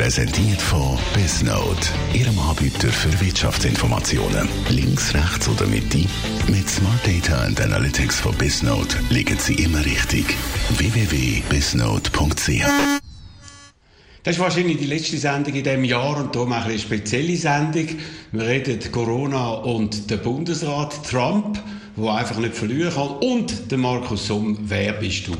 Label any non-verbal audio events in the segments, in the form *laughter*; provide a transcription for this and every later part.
Präsentiert von Bisnode. Ihrem Anbieter für Wirtschaftsinformationen. Links, rechts oder Mitte. Mit Smart Data and Analytics von Bisnode liegen Sie immer richtig. www.bisnode.ch das ist wahrscheinlich die letzte Sendung in diesem Jahr und darum eine spezielle Sendung. Wir reden Corona und der Bundesrat Trump, der einfach nicht verlieren kann, und der Markus Somm, wer bist du?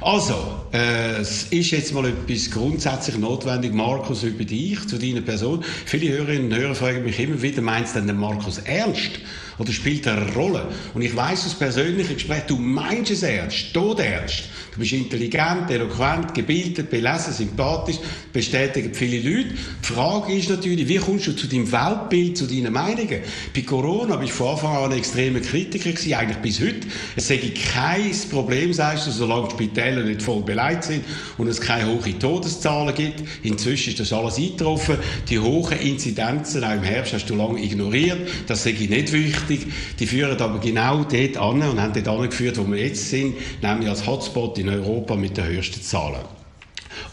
Also, äh, es ist jetzt mal etwas grundsätzlich notwendig, Markus, über dich, zu deiner Person. Viele Hörerinnen und Hörer fragen mich immer wieder, meinst du denn den Markus ernst? Oder spielt er eine Rolle? Und ich weiß aus persönlichen Gesprächen, du meinst es ernst, tot ernst. Du bist intelligent, eloquent, gebildet, belesen, sympathisch, bestätigen viele Leute. Die Frage ist natürlich, wie kommst du zu deinem Weltbild, zu deinen Meinungen? Bei Corona bist du von Anfang an ein extremer Kritiker gewesen, eigentlich bis heute. Es sei kein Problem, sagst du, solange die Spitäler nicht voll beleidigt sind und es keine hohen Todeszahlen gibt. Inzwischen ist das alles eingetroffen. Die hohen Inzidenzen, auch im Herbst, hast du lange ignoriert. Das sei nicht wichtig. Die führen aber genau dort an und haben dort angeführt, wo wir jetzt sind, nämlich als Hotspot in Europa mit den höchsten Zahlen.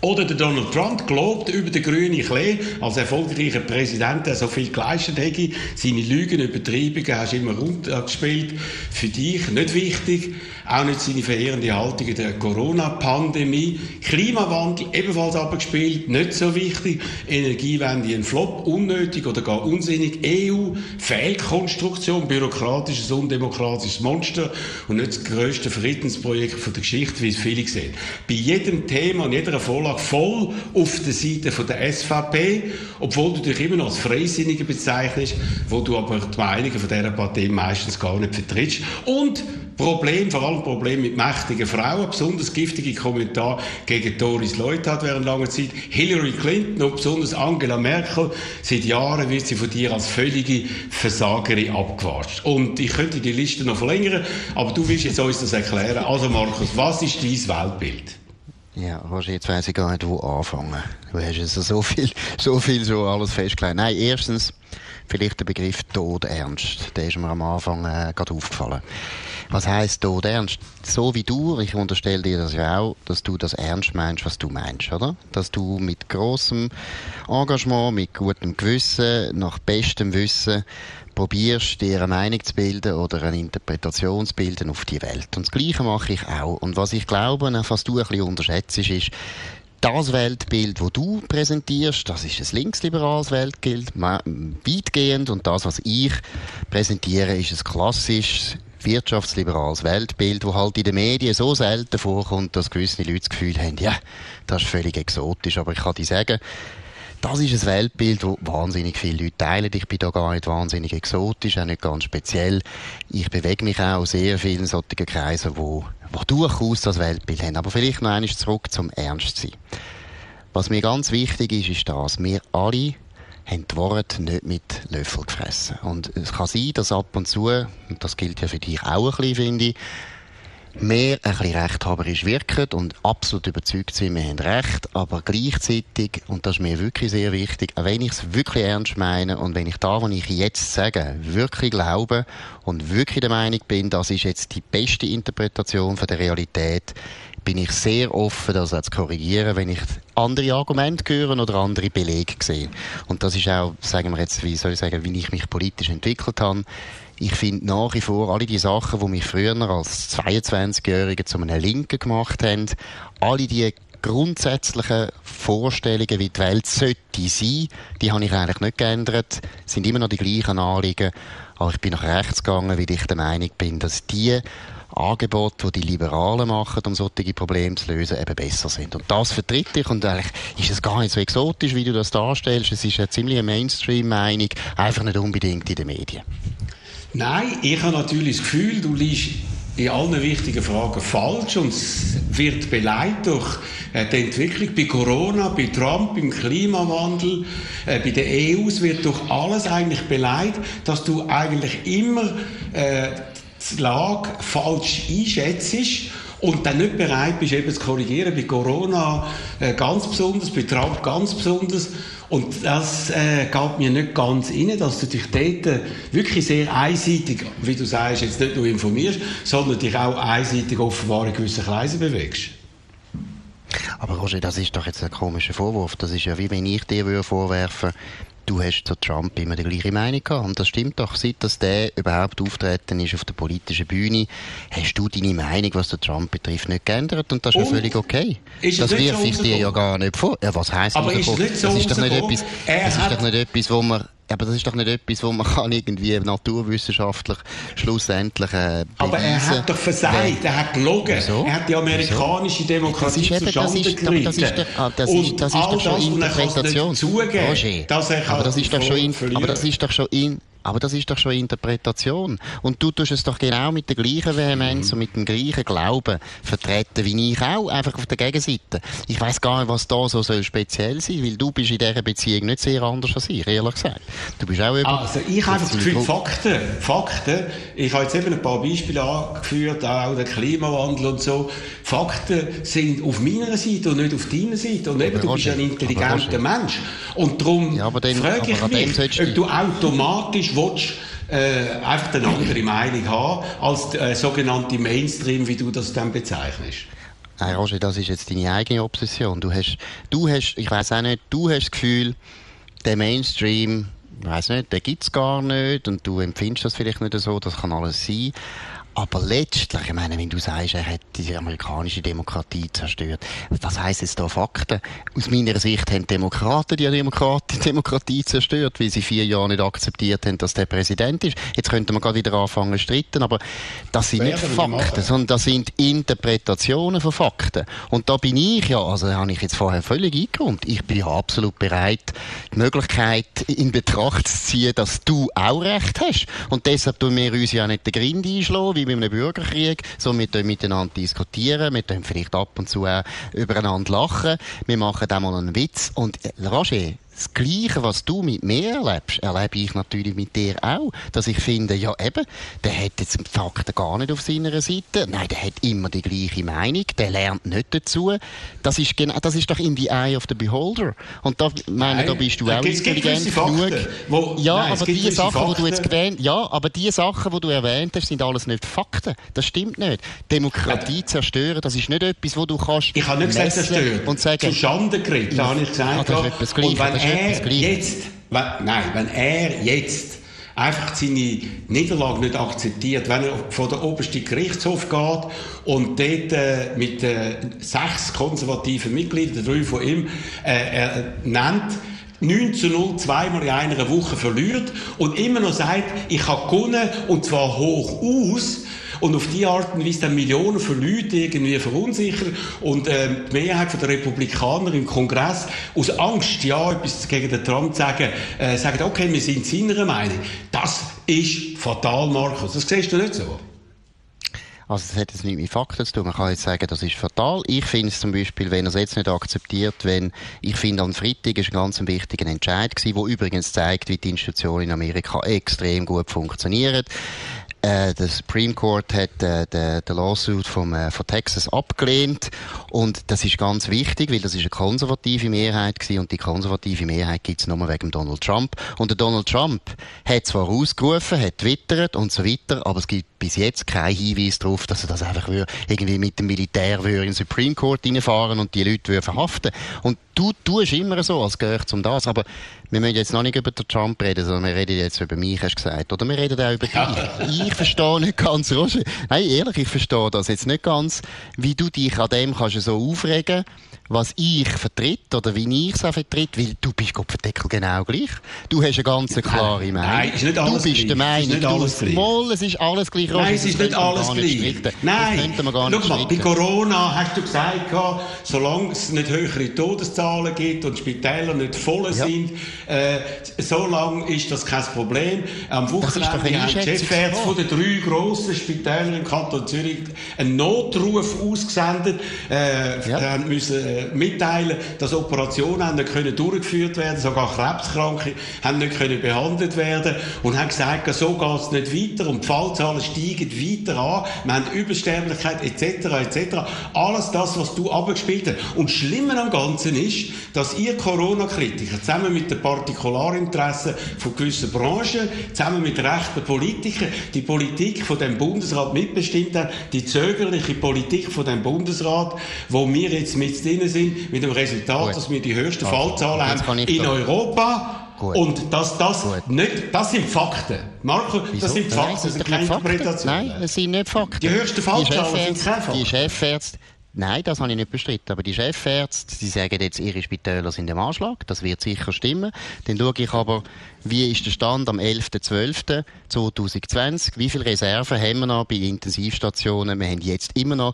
Oder der Donald Trump gelobt über den grünen Klee als erfolgreicher Präsident, der so viel geleistet hätte. Seine Lügen, Übertreibungen hast du immer runtergespielt. Für dich nicht wichtig. Auch nicht seine verehrende Haltung in der Corona-Pandemie. Klimawandel ebenfalls abgespielt. Nicht so wichtig. Energiewende ein Flop. Unnötig oder gar unsinnig. EU, Fehlkonstruktion, bürokratisches, undemokratisches Monster und nicht das grösste Friedensprojekt der Geschichte, wie es viele sehen. Bei jedem Thema und jeder Vorlage voll auf der Seite von der SVP, obwohl du dich immer noch als Freisinniger bezeichnest, wo du aber die Meinungen von dieser Partei meistens gar nicht vertrittst. Und Problem, vor allem Problem mit mächtigen Frauen, besonders giftige Kommentare gegen Doris Leuthard während langer Zeit, Hillary Clinton und besonders Angela Merkel. Seit Jahren wird sie von dir als völlige Versagerin abgewatscht. Und ich könnte die Liste noch verlängern, aber du willst jetzt uns das erklären. Also Markus, was ist dein Weltbild? Ja, jetzt weiss ich gar nicht, wo anfangen. Du hast jetzt so viel, *laughs* so viel so alles festgelegt. Nein, erstens, vielleicht der Begriff Tod ernst. Der ist mir am Anfang äh, gerade aufgefallen. Was heisst Tod ernst? So wie du, ich unterstelle dir das ja auch, dass du das ernst meinst, was du meinst, oder? Dass du mit großem Engagement, mit gutem Gewissen, nach bestem Wissen probierst, dir eine Meinung zu bilden oder eine Interpretation zu bilden auf die Welt. Und das Gleiche mache ich auch. Und was ich glaube, was du ein bisschen unterschätzt, ist, das Weltbild, wo du präsentierst, das ist ein linksliberales Weltbild, weitgehend. Und das, was ich präsentiere, ist ein klassisches wirtschaftsliberales Weltbild, wo halt in den Medien so selten vorkommt, dass gewisse Leute das Gefühl haben, ja, das ist völlig exotisch. Aber ich kann dir sagen, das ist ein Weltbild, das wahnsinnig viele Leute teilen. Ich bin da gar nicht wahnsinnig exotisch, auch nicht ganz speziell. Ich bewege mich auch sehr vielen solchen Kreisen, wo, wo durchaus das Weltbild haben. Aber vielleicht noch einmal zurück zum Ernstsein. Was mir ganz wichtig ist, ist das, wir alle haben die Worte nicht mit Löffel gefressen. Und es kann sein, dass ab und zu, und das gilt ja für dich auch ein bisschen, finde ich, mehr ein bisschen rechthaberisch wirken und absolut überzeugt sind, wir haben Recht, aber gleichzeitig, und das ist mir wirklich sehr wichtig, wenn ich es wirklich ernst meine und wenn ich da, was ich jetzt sage, wirklich glaube und wirklich der Meinung bin, das ist jetzt die beste Interpretation von der Realität, bin ich sehr offen, das zu korrigieren, wenn ich andere Argumente höre oder andere Belege sehe. Und das ist auch, sagen wir jetzt, wie soll ich sagen, wie ich mich politisch entwickelt habe. Ich finde nach wie vor alle die Sachen, die mich früher als 22-Jähriger zu einem Linken gemacht haben, alle die grundsätzlichen Vorstellungen, wie die Welt sollte sein, die habe ich eigentlich nicht geändert, sind immer noch die gleichen Anliegen, aber ich bin nach rechts gegangen, weil ich der Meinung bin, dass die Angebote, die die Liberalen machen, um solche Probleme zu lösen, eben besser sind. Und das vertritt ich und eigentlich ist es gar nicht so exotisch, wie du das darstellst. Es ist eine ziemliche Mainstream-Meinung, einfach nicht unbedingt in den Medien. Nein, ich habe natürlich das Gefühl, du liest in allen wichtigen Fragen falsch und es wird beleidigt durch äh, die Entwicklung bei Corona, bei Trump, beim Klimawandel, äh, bei der EU. Es wird durch alles eigentlich beleidigt, dass du eigentlich immer äh, die Lage falsch einschätzt und dann nicht bereit bist, eben zu korrigieren, bei Corona äh, ganz besonders, bei Trump ganz besonders. Und das äh, geht mir nicht ganz rein, dass du dich dort äh, wirklich sehr einseitig, wie du sagst, jetzt nicht nur informierst, sondern dich auch einseitig offenbar in gewissen Kreisen bewegst. Aber Roger, das ist doch jetzt ein komischer Vorwurf. Das ist ja wie wenn ich dir vorwerfen würde du hast zu Trump immer die gleiche Meinung gehabt. Und das stimmt doch. Seit dass der überhaupt auftreten ist auf der politischen Bühne, hast du deine Meinung, was den Trump betrifft, nicht geändert. Und das ist ja völlig okay. das wirf ich dir ja gar nicht vor. Ja, was heisst Aber ist so das ist doch nicht etwas, das ist doch nicht etwas, wo man aber das ist doch nicht etwas, wo man *laughs* kann irgendwie naturwissenschaftlich schlussendlich äh, Aber er hat doch versagt, er hat gelogen. Wieso? Er hat die amerikanische Demokratie das ist zustande eben, das ist, ah, das ist, das ist, das ist doch schon Interpretation. Roger, aber das ist doch schon, aber das ist doch schon in, aber das ist doch schon Interpretation. Und du tust es doch genau mit der gleichen Vehemenz und mit dem gleichen Glauben vertreten wie ich auch, einfach auf der Gegenseite. Ich weiß gar nicht, was da so soll speziell sein, weil du bist in dieser Beziehung nicht sehr anders als ich, ehrlich gesagt. Du bist auch über Also ich habe das Gefühl, Fakten, Fakten, ich habe jetzt eben ein paar Beispiele angeführt, auch der Klimawandel und so. Fakten sind auf meiner Seite und nicht auf deiner Seite. Und eben, aber du bist ein intelligenter Mensch. Und darum ja, frage ich mich, ob du automatisch manchmal willst, äh, einfach eine andere Meinung haben als der äh, sogenannte Mainstream, wie du das dann bezeichnest. Nein, Roger, das ist jetzt deine eigene Obsession. Du hast, du hast, ich weiß auch nicht, du hast das Gefühl, der Mainstream, ich weiß nicht, der gibt es gar nicht und du empfindest das vielleicht nicht so, das kann alles sein. Aber letztlich, ich meine, wenn du sagst, er hat die amerikanische Demokratie zerstört, was heisst jetzt da Fakten? Aus meiner Sicht haben Demokraten die Demokratie, Demokratie zerstört, weil sie vier Jahre nicht akzeptiert haben, dass der Präsident ist. Jetzt könnte man gerade wieder anfangen zu streiten, aber das sind nicht Fakten, sondern das sind Interpretationen von Fakten. Und da bin ich ja, also da habe ich jetzt vorher völlig eingeräumt, ich bin ja absolut bereit, die Möglichkeit in Betracht zu ziehen, dass du auch Recht hast. Und deshalb tun wir uns ja nicht den Grind einschlagen, bei einem Bürgerkrieg, so wir miteinander diskutieren, wir vielleicht ab und zu auch übereinander lachen, wir machen auch mal einen Witz. Und äh, Roger, das Gleiche, was du mit mir erlebst, erlebe ich natürlich mit dir auch. Dass ich finde, ja eben, der hat jetzt die Fakten gar nicht auf seiner Seite. Nein, der hat immer die gleiche Meinung. Der lernt nicht dazu. Das ist, genau, das ist doch in the eye of the beholder. Und da, meine, nein, da bist du auch intelligent genug. Wo, ja, nein, aber die Sachen, die du jetzt gewähnt, ja, aber die Sachen, die du erwähnt hast, sind alles nicht Fakten. Das stimmt nicht. Demokratie ja. zerstören, das ist nicht etwas, wo du kannst. Ich habe nicht gesagt zerstören. Und sagen, zu Schande geredet, da habe ich gesagt. Ah, das ist etwas er jetzt, nein, wenn er jetzt einfach seine Niederlage nicht akzeptiert, wenn er vor den obersten Gerichtshof geht und dort äh, mit äh, sechs konservativen Mitgliedern, drei von ihm, äh, er nennt, 9 zu 0 zweimal in einer Woche verliert und immer noch sagt, ich habe gewonnen und zwar hoch aus, und auf die Art und Weise dann Millionen von Leuten irgendwie verunsichern und äh, die Mehrheit der Republikaner im Kongress aus Angst, ja, etwas gegen den Trump zu sagen, äh, sagen, okay, wir sind seiner Meinung. Das ist fatal, Markus. Das siehst du nicht so? Also das hat jetzt nicht mit Fakten zu tun. Man kann jetzt sagen, das ist fatal. Ich finde es zum Beispiel, wenn er es jetzt nicht akzeptiert, wenn, ich finde, am Freitag ist ein ganz wichtiger Entscheid gewesen, der übrigens zeigt, wie die Institutionen in Amerika extrem gut funktionieren. Äh, der Supreme Court hat äh, den, den Lawsuit vom, äh, von Texas abgelehnt. Und das ist ganz wichtig, weil das ist eine konservative Mehrheit gewesen und die konservative Mehrheit gibt es nur wegen Donald Trump. Und der Donald Trump hat zwar ausgerufen, hat twittert und so weiter, aber es gibt bis jetzt keinen Hinweis darauf, dass er das einfach irgendwie mit dem Militär in den Supreme Court reinfahren und die Leute verhaften. Und du tust immer so, als gehört um das, aber wir müssen jetzt noch nicht über den Trump reden, sondern wir reden jetzt über mich, hast du gesagt. Oder wir reden auch über dich. *laughs* Ich verstehe nicht ganz, Roger. Nein, ehrlich, ich verstehe das jetzt nicht ganz, wie du dich an dem kannst so aufregen was ich vertritt oder wie ich es auch vertritt, weil du bist Gott verdeckel genau gleich. Du hast eine ganz klare Meinung. Nein, ist nicht alles Du bist gleich. der Meinung, ist alles du, Moll, es ist alles gleich. Nein, es ist nicht alles gleich. Nein, schau mal, bei Corona hast du gesagt, solange es nicht höhere Todeszahlen gibt und Spitäler nicht voll ja. sind, Äh, so lange ist das kein Problem. Am Wochenende haben Chefärzte von den drei grossen Spitälern im Kanton Zürich einen Notruf ausgesendet, äh, ja. müssen äh, mitteilen, dass Operationen nicht können durchgeführt werden, sogar Krebskranke haben nicht können behandelt werden und haben gesagt, so geht es nicht weiter und die Fallzahlen steigen weiter an, wir haben Übersterblichkeit etc. etc. Alles das, was du abgespielt hast. Und schlimmer am Ganzen ist, dass ihr Corona-Kritiker zusammen mit den Partikularinteressen von gewissen Branchen, zusammen mit rechten Politikern, die Politik von dem Bundesrat mitbestimmt haben, die zögerliche Politik von dem Bundesrat, wo wir jetzt mit drin sind, mit dem Resultat, Gut. dass wir die höchsten also, Fallzahlen haben in Europa. Gut. Und dass das Gut. nicht, das sind Fakten. Marco, Wieso? das sind Fakten, das sind keine Interpretationen. Nein, es sind nicht Fakten. Die höchsten Fallzahlen sind keine Fakten. Die Chefärzte, Nein, das habe ich nicht bestritten. Aber die Chefärzte, die sagen jetzt, ihre Spitäler sind im Anschlag. Das wird sicher stimmen. Dann schaue ich aber, wie ist der Stand am 11.12.2020? Wie viele Reserven haben wir noch bei Intensivstationen? Wir haben jetzt immer noch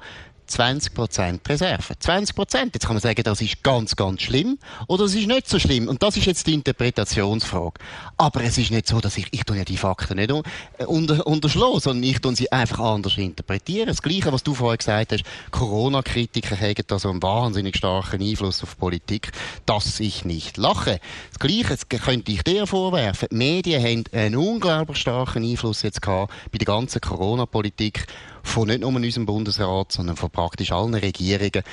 20% Reserve. 20%. Jetzt kann man sagen, das ist ganz, ganz schlimm oder es ist nicht so schlimm. Und das ist jetzt die Interpretationsfrage. Aber es ist nicht so, dass ich, ich tue ja die Fakten nicht äh, unter, unterschlagen, sondern ich tue sie einfach anders interpretieren. Das Gleiche, was du vorher gesagt hast, Corona-Kritiker haben da so einen wahnsinnig starken Einfluss auf Politik, dass ich nicht lache. Das Gleiche könnte ich dir vorwerfen. Die Medien haben einen unglaublich starken Einfluss jetzt gehabt bei der ganzen Corona-Politik von nicht nur unserem Bundesrat, sondern von praktisch allen Regierungen.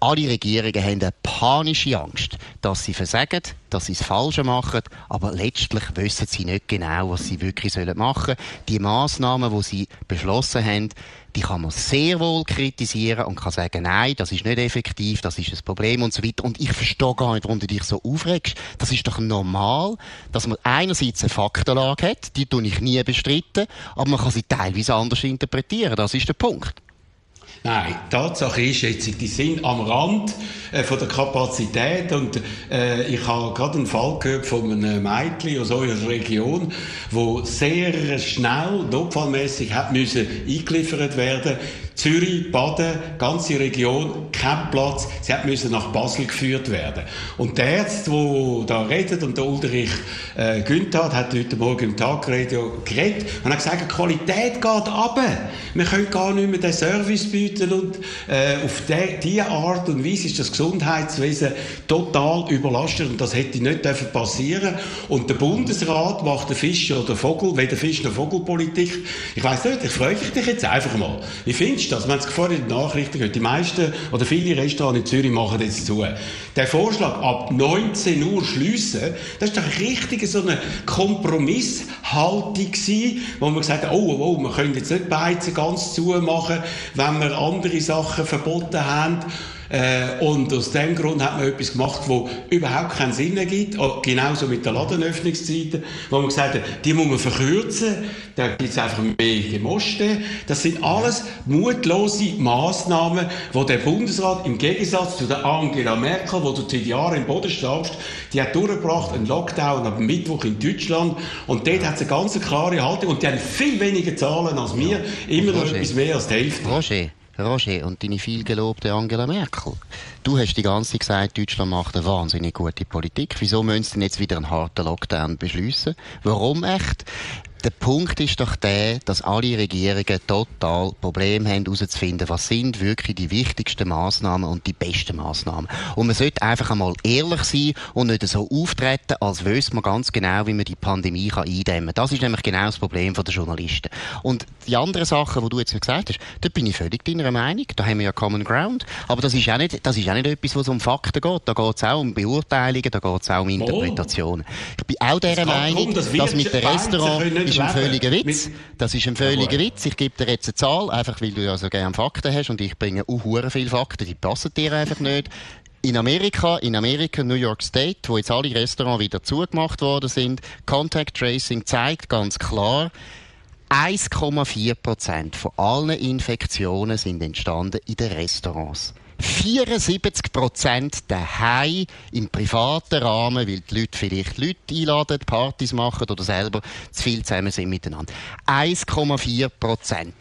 Alle Regierungen haben eine panische Angst, dass sie versagen, dass sie das Falsche machen, aber letztlich wissen sie nicht genau, was sie wirklich machen sollen. Die Massnahmen, die sie beschlossen haben, die kann man sehr wohl kritisieren und kann sagen, nein, das ist nicht effektiv, das ist ein Problem und so weiter. Und ich verstehe gar nicht, warum du dich so aufregst. Das ist doch normal, dass man einerseits eine Faktenlage hat, die tue ich nie bestritten, aber man kann sie teilweise anders interpretieren. Das ist der Punkt. Nein, Tatsache ist jetzt, die sind am Rand äh, von der Kapazität und äh, ich habe gerade einen Fall gehört von einem Mädchen aus eurer Region, wo sehr schnell, notfallmäßig hat müssen eingeliefert werden Zürich, Baden, ganze Region, kein Platz. Sie hat müssen nach Basel geführt werden. Und der Arzt, der da redet, und der Ulrich äh, Günther hat heute Morgen im Tagradio geredet und hat gesagt, die Qualität geht ab. Wir können gar nicht mehr den Service bieten und äh, auf diese Art und Weise ist das Gesundheitswesen total überlastet und das hätte nicht passieren Und der Bundesrat macht den Fisch oder Vogel, weder Fisch noch Vogelpolitik. Ich weiß nicht, ich frage dich jetzt einfach mal. Wie findest ist das? Wir haben es vorhin in den Nachrichten gehört. Die meisten oder viele Restaurants in Zürich machen jetzt zu. Der Vorschlag, ab 19 Uhr schliessen, das ist doch richtig so eine Kompromisshaltung wo man gesagt hat, oh, oh, oh, wir können jetzt nicht Beizen ganz zumachen, wenn wir andere Sachen verboten haben. Äh, und aus dem Grund hat man etwas gemacht, wo überhaupt keinen Sinn ergibt. Oh, genauso mit den Ladenöffnungszeiten, wo man gesagt hat, die muss man verkürzen, da gibt es einfach mehr Gemoste. Das sind alles mutlose Massnahmen, wo der Bundesrat im Gegensatz zu der Angela Merkel, wo du seit Jahren im Boden stehst, die hat durchgebracht einen Lockdown am Mittwoch in Deutschland und dort hat es eine ganz klare Haltung und die haben viel weniger Zahlen als wir, immer noch etwas mehr als die Hälfte. Roger. Roger und deine vielgelobte Angela Merkel. Du hast die ganze Zeit gesagt, Deutschland macht eine wahnsinnig gute Politik. Wieso müssen sie jetzt wieder einen harten Lockdown beschließen? Warum echt? Der Punkt ist doch der, dass alle Regierungen total Probleme haben, herauszufinden, was sind wirklich die wichtigsten Maßnahmen und die besten Maßnahmen. Und man sollte einfach einmal ehrlich sein und nicht so auftreten, als wüsste man ganz genau, wie man die Pandemie kann eindämmen kann. Das ist nämlich genau das Problem der Journalisten. Und die anderen Sachen, die du jetzt gesagt hast, da bin ich völlig deiner Meinung. Da haben wir ja Common Ground. Aber das ist auch nicht, das ist auch nicht etwas, was um Fakten geht. Da geht es auch um Beurteilungen, da geht es auch um Interpretationen. Oh. Ich bin auch dieser Meinung, darum, dass, mit dem Restaurant ist ein völliger Witz. Das ist ein völliger Witz. Ich gebe dir jetzt eine Zahl, einfach weil du ja so gerne Fakten hast und ich bringe auch viele Fakten, die passen dir einfach nicht. In Amerika, in Amerika, New York State, wo jetzt alle Restaurants wieder zugemacht worden sind, Contact Tracing zeigt ganz klar, 1,4 Prozent von allen Infektionen sind entstanden in den Restaurants. 74 Prozent daheim im privaten Rahmen, weil die Leute vielleicht Leute einladen, Partys machen oder selber zu viel zusammen sind miteinander. 1,4 Prozent.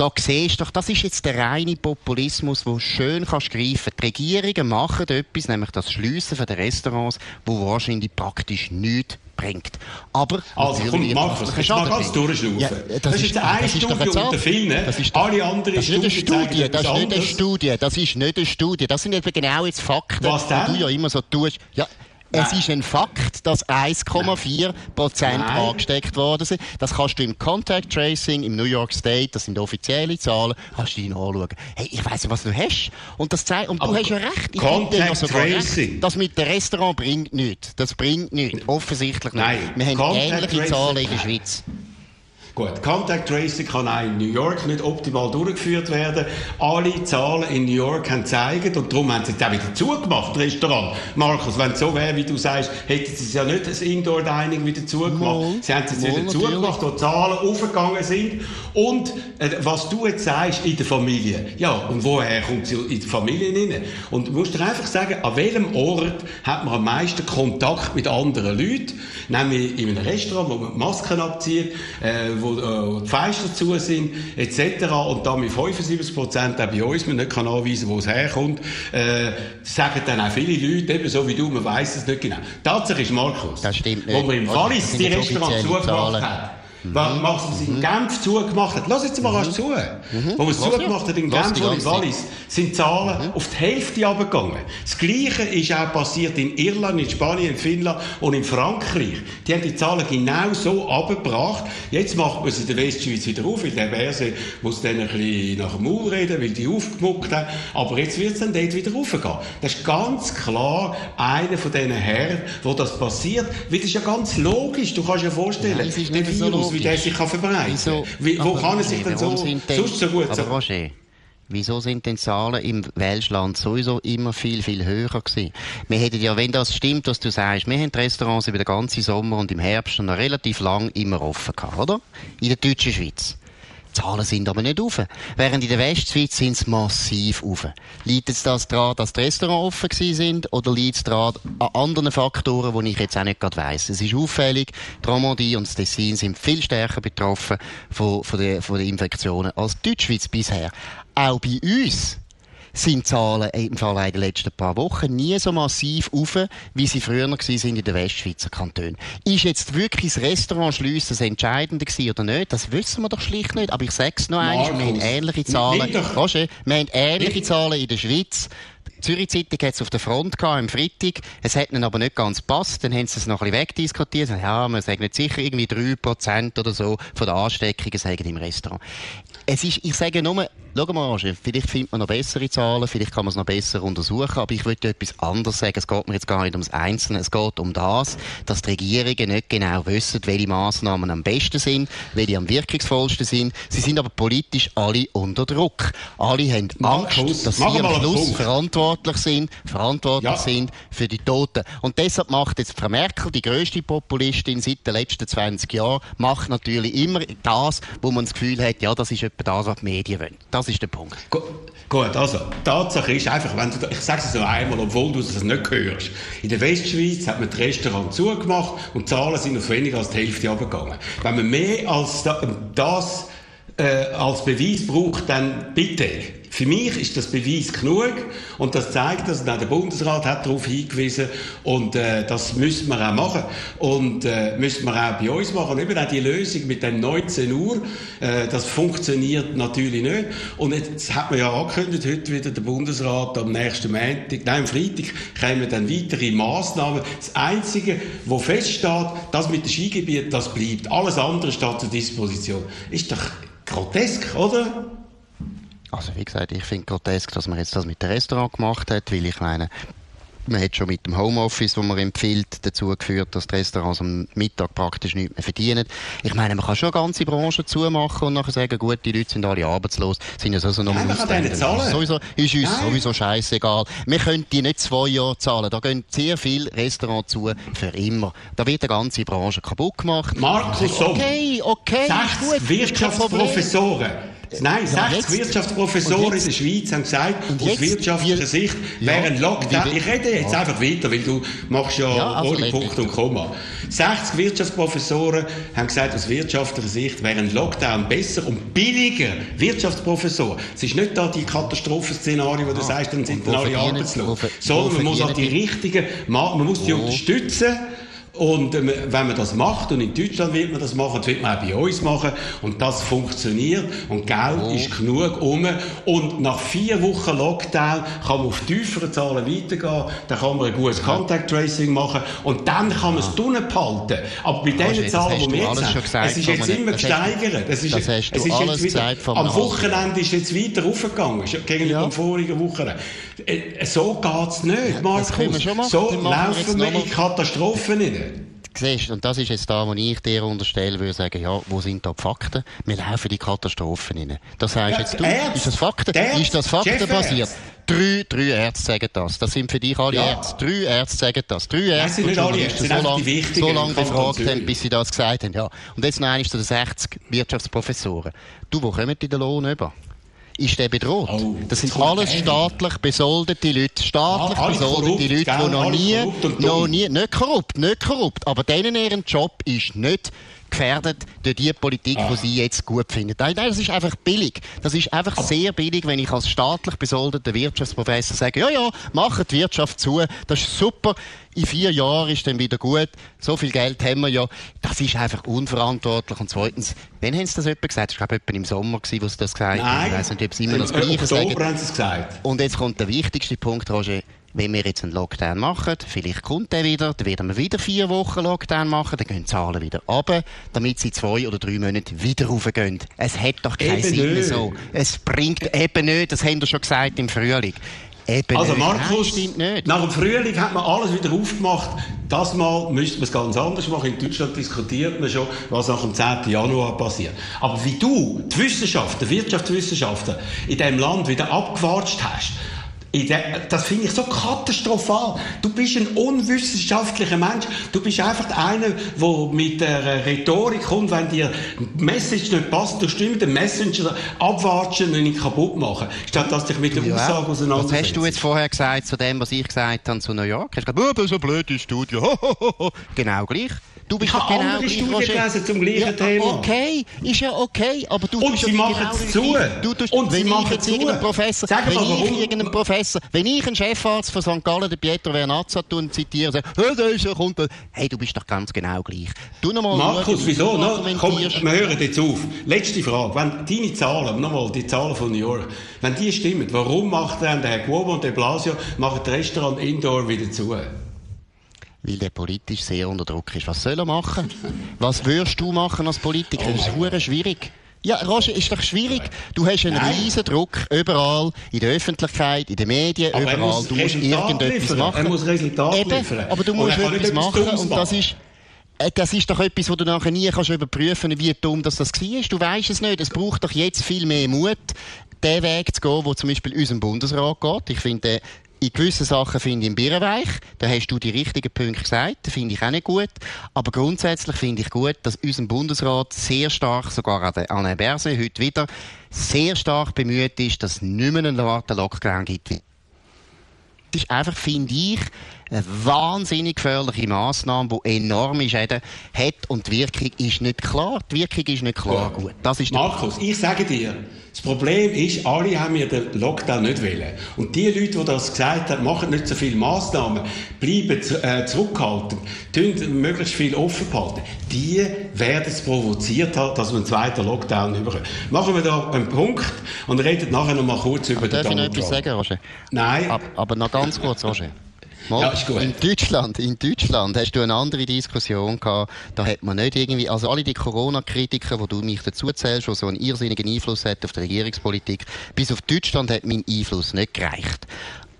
Da siehst du doch, das ist jetzt der reine Populismus, wo schön kannst greifen. Die Regierungen machen etwas, nämlich das Schliessen von den Restaurants, wo wahrscheinlich praktisch nichts bringt. Aber also komm, Markus, kannst du mal ganz durchschnaufen. Ja, das, das, ist jetzt eine Studie unter vielen. Das ist Alle anderen das ist nicht eine Studie, das ist nicht eine Studie, das ist nicht eine Studie. Das sind eben genau jetzt Fakten, Was denn? die du ja immer so tust. Ja, es ist ein Fakt, dass 1,4 Prozent angesteckt worden sind. Das kannst du im Contact Tracing im New York State, das sind offizielle Zahlen, kannst du anschauen. Hey, ich weiss ja, was du hast. Und, das zeigt, und du hast ja recht. Ich Contact ja Tracing. Recht, das mit dem Restaurant bringt nichts. Das bringt nichts. Offensichtlich nicht. Nein. Wir haben Contact ähnliche Zahlen in der Schweiz. Gut, Contact Tracing kann auch in New York nicht optimal durchgeführt werden. Alle Zahlen in New York haben gezeigt, und darum haben sie jetzt auch wieder zugemacht, Restaurant. Markus, wenn es so wäre, wie du sagst, hätten sie es ja nicht das Indoor Dining wieder zugemacht. Wohl, sie haben es jetzt wieder zugemacht, wo die Zahlen aufgegangen sind. Und äh, was du jetzt sagst, in der Familie. Ja, und woher kommt sie in die Familie rein? Und du musst dir einfach sagen, an welchem Ort hat man am meisten Kontakt mit anderen Leuten? Nämlich in einem Restaurant, wo man Masken abzieht, äh, wo äh, die Fenster zu sind, etc. Und da mit 75 Prozent auch bei uns, man nicht kann anweisen, wo es herkommt, äh, sagen dann auch viele Leute, eben so wie du, man weiß es nicht genau. Tatsache ist Markus, das stimmt nicht. wo man im Wallis die Restaurants zugemacht hat, Mhm. Was man in mhm. Genf zugemacht hat. Lass jetzt mal mhm. zu. Mhm. Wo man es zugemacht hat in Genf und in Wallis, sind Zahlen auf die Hälfte abgegangen. Das Gleiche ist auch passiert in Irland, in Spanien, in Finnland und in Frankreich. Die haben die Zahlen genau so abgebracht. Jetzt macht man sie in der Westschweiz wieder auf, weil der Berse muss dann ein bisschen nach dem Maul reden, weil die aufgemuckt haben. Aber jetzt wird es dann dort wieder raufgehen. Das ist ganz klar einer von diesen Herren, wo das passiert. Weil das ist ja ganz logisch. Du kannst dir vorstellen, Nein, der Virus wie der sich kann verbreiten kann. Wo kann er sich denn so, sonst so gut aber Roger, Wieso sind denn Zahlen im Welschland sowieso immer viel, viel höher gewesen? Wir hätten ja, wenn das stimmt, was du sagst, wir haben die Restaurants über den ganzen Sommer und im Herbst noch relativ lang immer offen gehabt, oder? In der deutschen Schweiz. Die Zahlen sind aber nicht auf. Während in der Westschweiz sind sie massiv auf. Liegt es das daran, dass die Restaurants offen sind, oder liegt es daran an anderen Faktoren, die ich jetzt auch nicht gerade weiss? Es ist auffällig, die Romandie und das Tessin sind viel stärker betroffen von, von, den, von den Infektionen als die Deutschschweiz bisher. Auch bei uns sind Zahlen im Fall in den letzten paar Wochen nie so massiv auf, wie sie früher sind in den Westschweizer Kantonen. Ist jetzt wirklich das Restaurant schliessen das Entscheidende gewesen oder nicht? Das wissen wir doch schlicht nicht. Aber ich sage es noch einmal, wir haben ähnliche Zahlen. Roger, wir haben ähnliche Zahlen in der Schweiz. Zürich Zeitung hat es auf der Front gehabt, am Freitag. Es hat ihnen aber nicht ganz gepasst. Dann haben sie es noch ein bisschen wegdiskutiert. Ja, man sagt nicht sicher irgendwie 3% oder so von den Ansteckungen sagen im Restaurant. Es ist, ich sage nur, schau mal, vielleicht findet man noch bessere Zahlen, vielleicht kann man es noch besser untersuchen, aber ich würde etwas anderes sagen. Es geht mir jetzt gar nicht ums Einzelne. Es geht um das, dass die Regierungen nicht genau wissen, welche Massnahmen am besten sind, welche am wirkungsvollsten sind. Sie sind aber politisch alle unter Druck. Alle haben Angst, dass sie am Schluss verantwortlich sind, verantwortlich ja. sind für die Toten. Und deshalb macht jetzt Frau Merkel, die grösste Populistin seit den letzten 20 Jahren, macht natürlich immer das, wo man das Gefühl hat, ja, das ist etwa das, was die Medien wollen. Das ist der Punkt. Gut, also, Tatsache ist einfach, wenn du, ich sage es so einmal, obwohl du es nicht hörst. In der Westschweiz hat man die Restaurants zugemacht und die Zahlen sind auf weniger als die Hälfte abgegangen. Wenn man mehr als das äh, als Beweis braucht, dann bitte. Für mich ist das Beweis genug und das zeigt, dass der Bundesrat hat darauf hingewiesen und äh, das müssen wir auch machen und äh, müssen wir auch bei uns machen. Eben auch die Lösung mit dem 19 Uhr, äh, das funktioniert natürlich nicht. Und jetzt hat man ja angekündigt, heute wieder der Bundesrat am nächsten Montag, nein, am Freitag kommen dann weitere Massnahmen. Das Einzige, wo feststeht, das mit dem Skigebiet, das bleibt. Alles andere steht zur Disposition. Ist doch grotesk, oder? Also wie gesagt, ich finde grotesk, dass man jetzt das mit dem Restaurant gemacht hat, weil ich meine, Man hat schon mit dem Homeoffice, das man empfiehlt, dazu geführt, dass die Restaurants am Mittag praktisch nichts mehr verdienen. Ich meine, man kann schon eine ganze Branche zumachen und nachher sagen, gut, die Leute sind alle arbeitslos, sind ja sowieso noch Nein. Ist sowieso, ist uns Nein. sowieso scheißegal. Wir können die nicht zwei Jahre zahlen. Da gehen sehr viele Restaurants zu, für immer. Da wird die ganze Branche kaputt gemacht. Markus Somm. Okay, okay, ist gut, 60 ist Wirtschaftsprofessoren. Nein, Ja, 60 jetzt- Wirtschaftsprofessoren in der Schweiz haben gesagt, aus wirtschaftlicher Sicht Ja, wäre ein Lockdown. Ich rede jetzt Ja. einfach weiter, weil du machst ja, Ja, also ohne Punkt und Komma. 60 Wirtschaftsprofessoren haben gesagt, aus wirtschaftlicher Sicht wäre ein Lockdown besser und billiger. Wirtschaftsprofessoren. Es ist nicht da die Katastrophenszenario, wo du sagst, dann sind dann alle arbeitslos. Sondern man muss auch die richtigen, Ma- man muss die Wo? unterstützen. Und ähm, wenn man das macht, und in Deutschland wird man das machen, das wird man auch bei uns machen, und das funktioniert, und Geld ist genug um, und nach vier Wochen Lockdown kann man auf tiefere Zahlen weitergehen, dann kann man ein gutes Contact Tracing machen, und dann kann man es drinnen behalten. Aber bei den das Zahlen, die wir jetzt haben, schon gesagt, es ist jetzt immer gesteigert. Es ist, das hast es ist alles jetzt wieder, am Wochenende ist jetzt weiter raufgegangen, ja gegenüber Ja. am vorigen Wochenende. Äh, So geht's nicht, Markus. So laufen wir in Katastrophen rein. Siehst, und das ist jetzt da, wo ich dir unterstellen würde, sagen, ja, wo sind da die Fakten? Wir laufen die Katastrophen rein. Das sagst Ja, jetzt du. Ärzte. Ist das Fakten? Ist das faktenbasiert? Drei, drei Ärzte sagen das. Das sind für dich alle Ja. Ärzte. Drei Ärzte sagen das. Drei sind Ärzte nicht und alle Journalisten so lange, so lange befragt haben, bis sie das gesagt haben. Ja. Und jetzt noch eines zu den 60 Wirtschaftsprofessoren. Du, wo kommen die den Lohn über? Ist der bedroht? Oh, das sind alles staatlich besoldete Leute. Staatlich Alle besoldete korrupt, Leute, die noch nie, noch nie, nicht korrupt, nicht korrupt, aber denen ihren Job ist nicht gefährdet durch die Politik, die sie jetzt gut finden. Nein, das ist einfach billig. Das ist einfach sehr billig, wenn ich als staatlich besoldeter Wirtschaftsprofessor sage, ja, ja, macht die Wirtschaft zu, das ist super, in vier Jahren ist dann wieder gut, so viel Geld haben wir ja. Das ist einfach unverantwortlich. Und zweitens, wann haben sie das jemand gesagt? War, glaube ich, etwa im Sommer, wo sie das gesagt haben. Ich Nein, weiß nicht, ob sie immer im das Gleiche sagen. Oktober haben sie es gesagt. Und jetzt kommt der wichtigste Punkt, Roger. Wenn wir jetzt einen Lockdown machen, vielleicht kommt der wieder, dann werden wir wieder vier Wochen Lockdown machen, dann gehen die Zahlen wieder runter, damit sie zwei oder drei Monate wieder raufgehen. Es hat doch keinen Eben Sinn nicht. so. Es bringt eben nicht, das haben wir schon gesagt im Frühling. Eben Also nicht. Nein, Markus, stimmt nicht. nach dem Frühling hat man alles wieder aufgemacht. Das Mal müsste man es ganz anders machen. In Deutschland diskutiert man schon, was nach dem 10. Januar passiert. Aber wie du die Wissenschaft, die Wirtschaftswissenschaften in diesem Land wieder abgewatscht hast, das finde ich so katastrophal. Du bist ein unwissenschaftlicher Mensch. Du bist einfach einer, der mit der Rhetorik kommt, wenn dir die Message nicht passt, du stimmst den Messenger abwatschen und ihn kaputt machen. Statt dass dich mit der Aussage Was auseinandersetzt. hast du jetzt vorher gesagt zu dem, was ich gesagt habe zu New York? Hast du gesagt, oh, das ist eine blöde Studie. *laughs* genau gleich. Du bist Ich doch habe genau andere Studien gelesen zum gleichen ja, Thema. Okay, ist ja okay, aber du Und sie ja machen genau es wie zu. Du tust, Und sie wenn ich machen jetzt zu. Professor, Sag wenn mal, ich warum- irgendeinen Professor, wenn ich einen Chefarzt von St. Gallen, den Pietro Vernazza, und zitiere sage, hey, da ist er, kommt. Hey, du bist doch ganz genau gleich. Tu noch mal Markus, wieso? du No, komm, argumentierst. wir hören jetzt auf. Letzte Frage. Wenn deine Zahlen, nochmal die Zahlen von New York, wenn die stimmen, warum macht dann der Herr Cuomo und der Blasio machen das Restaurant Indoor wieder zu? Weil der politisch sehr unter Druck ist. Was soll er machen? Was würdest du machen als Politiker? Oh das ist hure schwierig. Ja, Roger, ist doch schwierig. Du hast einen Nein. riesen Druck überall, in der Öffentlichkeit, in den Medien, Aber er überall. du musst Resultat irgendetwas liefern. machen. Er muss Resultat Eben, liefern. aber du musst etwas machen und das ist äh, das ist doch etwas, wo du nachher nie kannst überprüfen wie dumm das, das war. Du weißt es nicht. Es braucht doch jetzt viel mehr Mut, den Weg zu gehen, wo zum Beispiel unserem Bundesrat geht. Ich finde, in gewissen Sachen finde ich ihn birrenweich. Da hast du die richtigen Punkte gesagt. Das finde ich auch nicht gut. Aber grundsätzlich finde ich gut, dass unser Bundesrat sehr stark, sogar an der Anne Berse heute wieder, sehr stark bemüht ist, dass es nicht mehr einen harten Lockdown gibt. Das ist einfach, finde ich, eine wahnsinnig gefährliche Massnahme, die enorme Schäden hat und die Wirkung ist nicht klar. Die Wirkung ist nicht klar gut. Das ist Markus, ich sage dir, das Problem ist, alle haben mir den Lockdown nicht wollen. Und die Leute, die das gesagt haben, machen nicht so viele Massnahmen, bleiben äh, zurückhaltend, tun möglichst viel offen behalten, die werden es provoziert haben, dass wir einen zweiten Lockdown überkommen. Machen wir da einen Punkt und reden nachher noch mal kurz über den Darf ich noch Donald etwas sagen, Roger? Nein. Ab, aber noch ganz kurz, Roger. Mal, Ja, ist gut. In Deutschland, in Deutschland hast du eine andere Diskussion gehabt. Da hat man nicht irgendwie, also alle die Corona-Kritiker, wo du mich dazu zählst, die so einen irrsinnigen Einfluss hat auf die Regierungspolitik, bis auf Deutschland hat mein Einfluss nicht gereicht.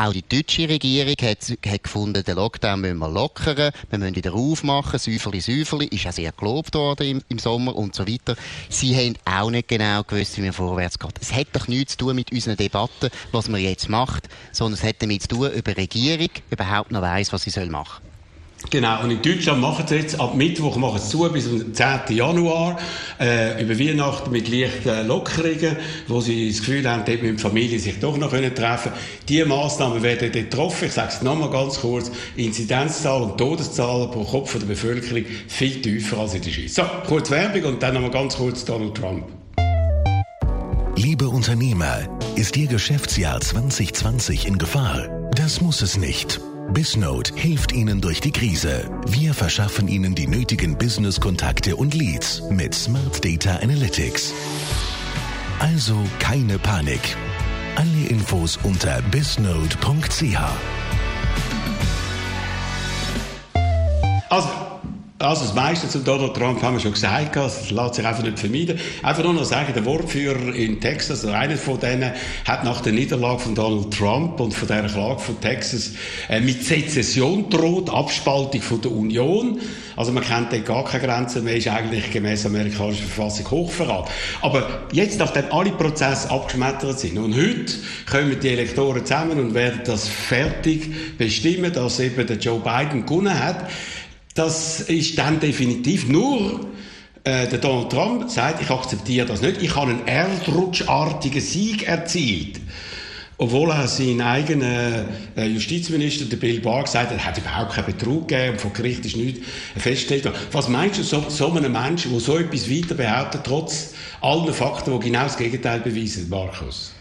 Auch die deutsche Regierung hat, hat gefunden, den Lockdown müssen wir lockern, wir müssen wieder aufmachen, Säuferli, Säuferli, ist auch sehr gelobt worden im, im Sommer und so weiter. Sie haben auch nicht genau gewusst, wie wir vorwärts geht. Es hat doch nichts zu tun mit unseren Debatten, was man jetzt macht, sondern es hat damit zu tun, ob die Regierung überhaupt noch weiss, was sie machen soll. Genau, und in Deutschland machen sie jetzt ab Mittwoch machen sie zu bis zum 10. Januar äh, über Weihnachten mit leichten Lockerungen, wo sie das Gefühl haben, dort mit der Familie sich doch noch können treffen Diese Massnahmen werden dort getroffen. Ich sage es nochmal ganz kurz. Inzidenzzahlen und Todeszahlen pro Kopf der Bevölkerung viel tiefer als in der Schweiz. So, kurz Werbung und dann nochmal ganz kurz Donald Trump. Liebe Unternehmer, ist Ihr Geschäftsjahr 2020 in Gefahr? Das muss es nicht. Bisnode hilft Ihnen durch die Krise. Wir verschaffen Ihnen die nötigen Business-Kontakte und Leads mit Smart Data Analytics. Also keine Panik. Alle Infos unter bisnode.ch. Also, also das meiste zu Donald Trump haben wir schon gesagt, das lässt sich einfach nicht vermeiden. Einfach nur noch sagen, der Wortführer in Texas, oder einer von denen, hat nach der Niederlage von Donald Trump und von dieser Klage von Texas äh, mit Sezession droht, Abspaltung von der Union. Also man kennt dort gar keine Grenzen mehr, ist eigentlich gemäß amerikanischer Verfassung Hochverrat. Aber jetzt, nachdem alle Prozesse abgeschmettert sind, und heute kommen die Elektoren zusammen und werden das fertig bestimmen, dass eben der Joe Biden gewonnen hat, das ist dann definitiv nur äh, der Donald Trump sagt, ich akzeptiere das nicht. Ich habe einen erdrutschartigen Sieg erzielt. Obwohl er seinen eigenen äh, Justizminister, der Bill Barr, gesagt hat, er hat überhaupt keinen Betrug gegeben und vor Gericht ist nichts festgestellt worden. Was meinst du, so, so einem Menschen, der so etwas weiter behauptet, trotz allen Fakten, die genau das Gegenteil beweisen, Markus?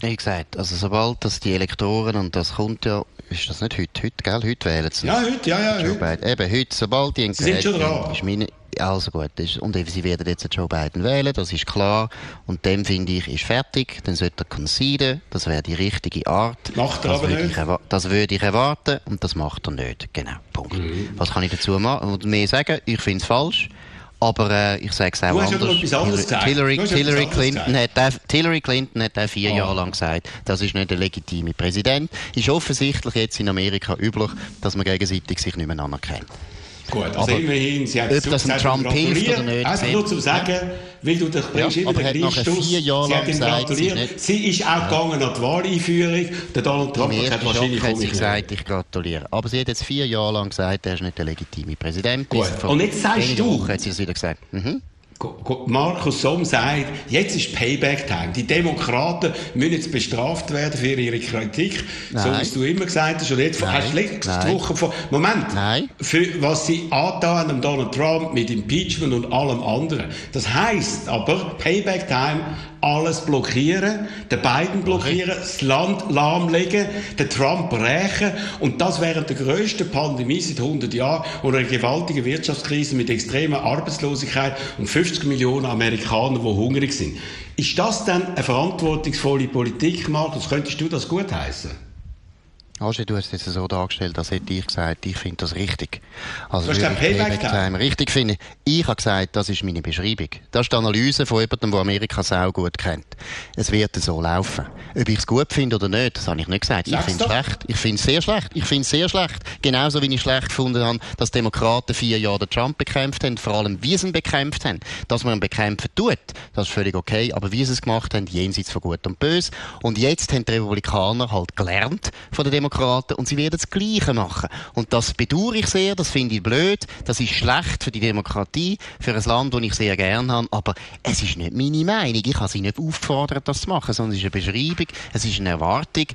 Wie gesagt, also sobald das die Elektoren, und das kommt ja ist das nicht heute? Heute, gell? Heute wählen sie. Ja, heute, ja, ja. Joe Biden. Eben, heute, sobald die Sie sind schon dran. Ist meine, also gut, ist, und sie werden jetzt Joe Biden wählen, das ist klar. Und dem finde ich, ist fertig. Dann sollte er conceden. Das wäre die richtige Art. Macht er das aber nicht. Ich das würde ich erwarten und das macht er nicht. Genau, Punkt. Mhm. Was kann ich dazu machen? mehr sagen? Ich finde es falsch. Aber äh, ich sage es auch anders. Hillary, Hillary, Clinton hat, auch- Hillary Clinton hat auch vier Ah. Jahre lang gesagt, das ist nicht der legitime Präsident. Ist offensichtlich jetzt in Amerika üblich, dass man gegenseitig sich nicht mehr anerkennt. Gut, also Aber immerhin, sie hat ob das gesagt, Trump hilft oder nicht, sehen- nur zum Sagen, weil du dich bringst Ja, immer den gleichen vier Jahre Sie hat lang ihm sie gratuliert. nicht- Sie ist auch gegangen an die Wahleinführung. Der Donald Trump Im hat wahrscheinlich hat sie gesagt, ich gratuliere. Aber sie hat jetzt vier Jahre lang gesagt, er ist nicht der legitime Präsident. Gut. Und jetzt sagst du- Wochen hat sie es wieder gesagt. Mhm. Markus Somm sagt, jetzt ist Payback-Time. Die Demokraten müssen jetzt bestraft werden für ihre Kritik, so Nein. wie du immer gesagt hast. Und jetzt Nein. hast du letzte. Woche vor... Moment. Nein. Für was sie angetan haben, Donald Trump mit Impeachment und allem anderen. Das heisst aber, Payback-Time, alles blockieren, den Biden blockieren, das Land lahmlegen, den Trump rächen und das während der grössten Pandemie seit 100 Jahren und einer gewaltigen Wirtschaftskrise mit extremer Arbeitslosigkeit und 50 Millionen Amerikaner, die hungrig sind. Ist das dann eine verantwortungsvolle Politik, Markus? Könntest du das gut heißen? Asche, du hast es jetzt so dargestellt, als hätte ich gesagt, ich finde das richtig. Also gesagt, ich Payback Time. Richtig finden. Ich habe gesagt, das ist meine Beschreibung. Das ist die Analyse von jemandem, der Amerika sehr gut kennt. Es wird so laufen. Ob ich es gut finde oder nicht, das habe ich nicht gesagt. Ich Sag's finde es schlecht. Ich finde es sehr schlecht. Ich finde es sehr schlecht. Genauso wie ich schlecht gefunden habe, dass Demokraten vier Jahre den Trump bekämpft haben, vor allem wie sie ihn bekämpft haben. Dass man ihn bekämpfen tut, das ist völlig okay, aber wie sie es gemacht haben, jenseits von Gut und Böse. Und jetzt haben die Republikaner halt gelernt von den Demokraten und sie werden das Gleiche machen. Und das bedauere ich sehr, das finde ich blöd, das ist schlecht für die Demokratie, für ein Land, das ich sehr gerne habe, aber es ist nicht meine Meinung. Ich habe sie nicht aufgefordert, das zu machen, sondern es ist eine Beschreibung, es ist eine Erwartung,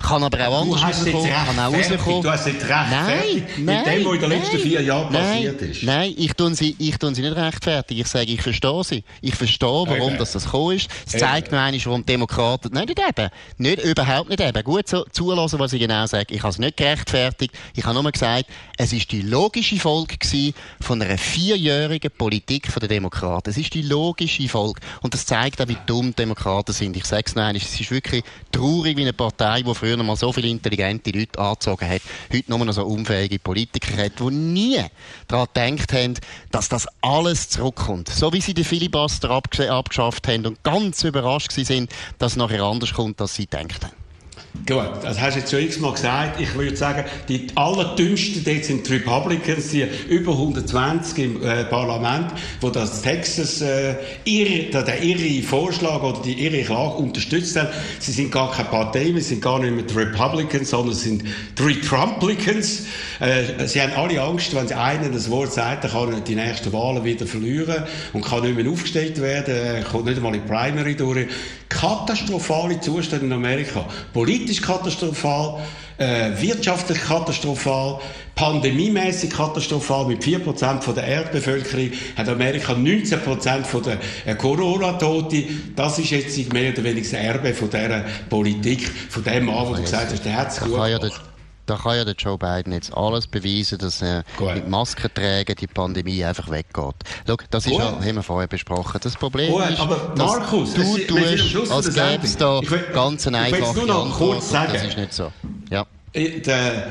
kann aber auch anders rauskommen, kann auch rechtfertigt, rauskommen. du hast jetzt Nein, rechtfertigt mit nein, dem, was in den letzten nein, vier Jahren nein, passiert ist. Nein, ich tue sie, ich tue sie nicht rechtfertigen. Ich sage, ich verstehe sie. Ich verstehe, warum das, das gekommen ist. Es zeigt mir eigentlich, warum Demokraten, nein, nicht eben. Nicht, überhaupt nicht eben. Gut so, zulassen, was ich genau sage. Ich habe es nicht gerechtfertigt. Ich habe nur gesagt, es ist die logische Folge gewesen von einer vierjährigen Politik der Demokraten. Es ist die logische Folge. Und das zeigt auch, wie dumm Demokraten sind. Ich sage es einmal, es ist wirklich traurig, wie eine Partei, die früher noch mal so viele intelligente Leute angezogen hat, heute nur noch so unfähige Politiker hat, die nie daran gedacht haben, dass das alles zurückkommt. So wie sie den Filibuster abgesch abgeschafft haben und ganz überrascht sind, dass es nachher anders kommt, als sie gedacht haben. Gut, das hast du jetzt schon x-mal gesagt. Ich würde sagen, die allerdünnsten dort sind die Republicans, die über 120 im äh, Parlament, wo das Texas äh, irre, der irre Vorschlag oder die irre Klage unterstützt haben. Sie sind gar keine Partei mehr, sind gar nicht mehr die Republicans, sondern sind die Trumplicans. Äh, sie haben alle Angst, wenn sie einen das Wort sagt, dann kann er die nächsten Wahlen wieder verlieren und kann nicht mehr aufgestellt werden, äh, kommt nicht einmal in die Primary durch. Katastrophale Zustände in Amerika. Politisch katastrophal, äh, wirtschaftlich katastrophal, pandemiemäßig katastrophal. Mit 4% von der Erdbevölkerung hat Amerika 19% von der äh, Corona-Tote. Das ist jetzt mehr oder weniger das Erbe von dieser Politik, von dem Mann, wo du gesagt hast, der hat es gut gemacht da kann ja der Joe Biden jetzt alles beweisen, dass äh, mit Maskentragen die Pandemie einfach weggeht. Schau, das ist ja, haben wir vorher besprochen. Das Problem Gut, ist, aber Markus, du tust, als gäbe es da will, ganz einfache nur noch kurz sagen. Das ist nicht so. Ja. Äh, der,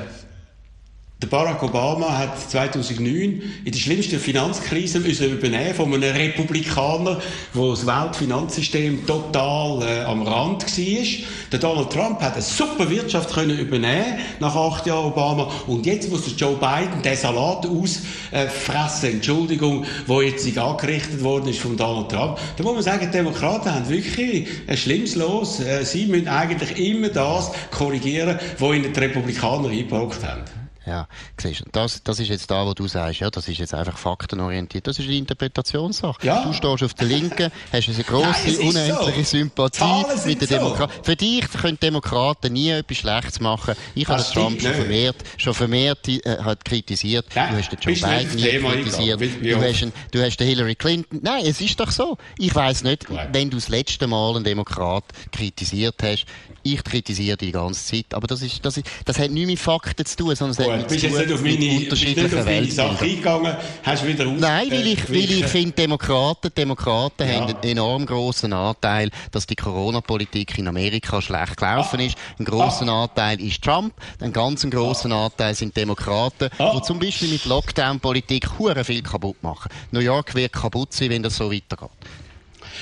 der Barack Obama hat 2009 in der schlimmsten Finanzkrise müssen übernehmen von einem Republikaner, wo das Weltfinanzsystem total äh, am Rand war. Der Donald Trump hat eine super Wirtschaft können übernehmen nach acht Jahren Obama und jetzt muss der Joe Biden den Salat ausfressen, äh, Entschuldigung, wo jetzt angerichtet worden ist von Donald Trump. Da muss man sagen, die Demokraten haben wirklich ein schlimmes Los. Äh, sie müssen eigentlich immer das korrigieren, was ihnen die Republikaner eingebrockt haben. Ja, siehst, das, das ist jetzt da, wo du sagst, ja, das ist jetzt einfach faktenorientiert. Das ist eine Interpretationssache. Ja. Du stehst auf der Linken, hast eine grosse, unendliche so. Sympathie mit den Demokraten. So. Für dich können Demokraten nie etwas Schlechtes machen. Ich habe Trump schon vermehrt, schon vermehrt äh, hat kritisiert. Nein, du hast den Joe Biden nie kritisiert. Du hast, du hast den Hillary Clinton. Nein, es ist doch so. Ich weiß nicht, Nein. wenn du das letzte Mal einen Demokrat kritisiert hast. Ich kritisiere die ganze Zeit. Aber das, ist, das, ist, das hat nichts mit Fakten zu tun, sondern du bist jetzt nicht auf meine, unterschiedlichen nicht auf meine Sache eingegangen, hast wieder Nein, weil ich, weil ich finde, Demokraten, Demokraten ja. haben einen enorm grossen Anteil, dass die Corona-Politik in Amerika schlecht gelaufen ah. ist. Ein grossen ah. Anteil ist Trump, ein ganz grossen ah. Anteil sind Demokraten, ah. die zum Beispiel mit Lockdown-Politik viel kaputt machen. New York wird kaputt sein, wenn das so weitergeht.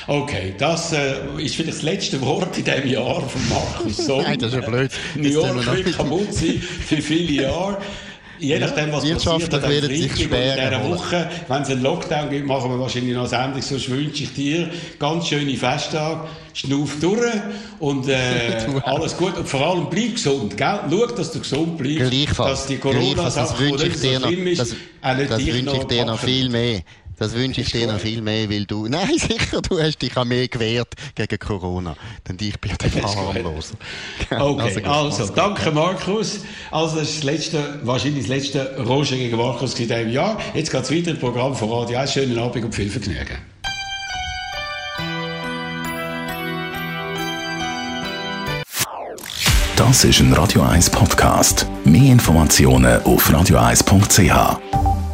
Okay, das äh, ist vielleicht das letzte Wort in diesem Jahr von Markus Somm. Nein, das ist ja blöd. New York wird kaputt sein für viele Jahre. Je nachdem, was passiert an wird sich schwer in dieser Woche, wenn es einen Lockdown gibt, machen wir wahrscheinlich noch Sendung. Sonst wünsche ich dir ganz schöne Festtage, schnuff durch und äh, *laughs* alles gut. Und vor allem bleib gesund, gell? Schau, dass du gesund bleibst. Dass die Corona-Sache, die nicht so schlimm ist, das, das wünsche ich dir noch viel mehr. Das wünsche ich dir noch viel mehr, weil du, *laughs* nein, sicher, du hast dich auch mehr gewehrt gegen Corona. Denn ich bin der *laughs* harmloser. Okay, *laughs* also, also danke Markus. Also, das ist das letzte, wahrscheinlich das letzte Roger gegen Markus in diesem Jahr. Jetzt geht es weiter im Programm von Radio 1. Schönen Abend und viel Vergnügen. Das ist ein Radio 1 Podcast. Mehr Informationen auf radio1.ch.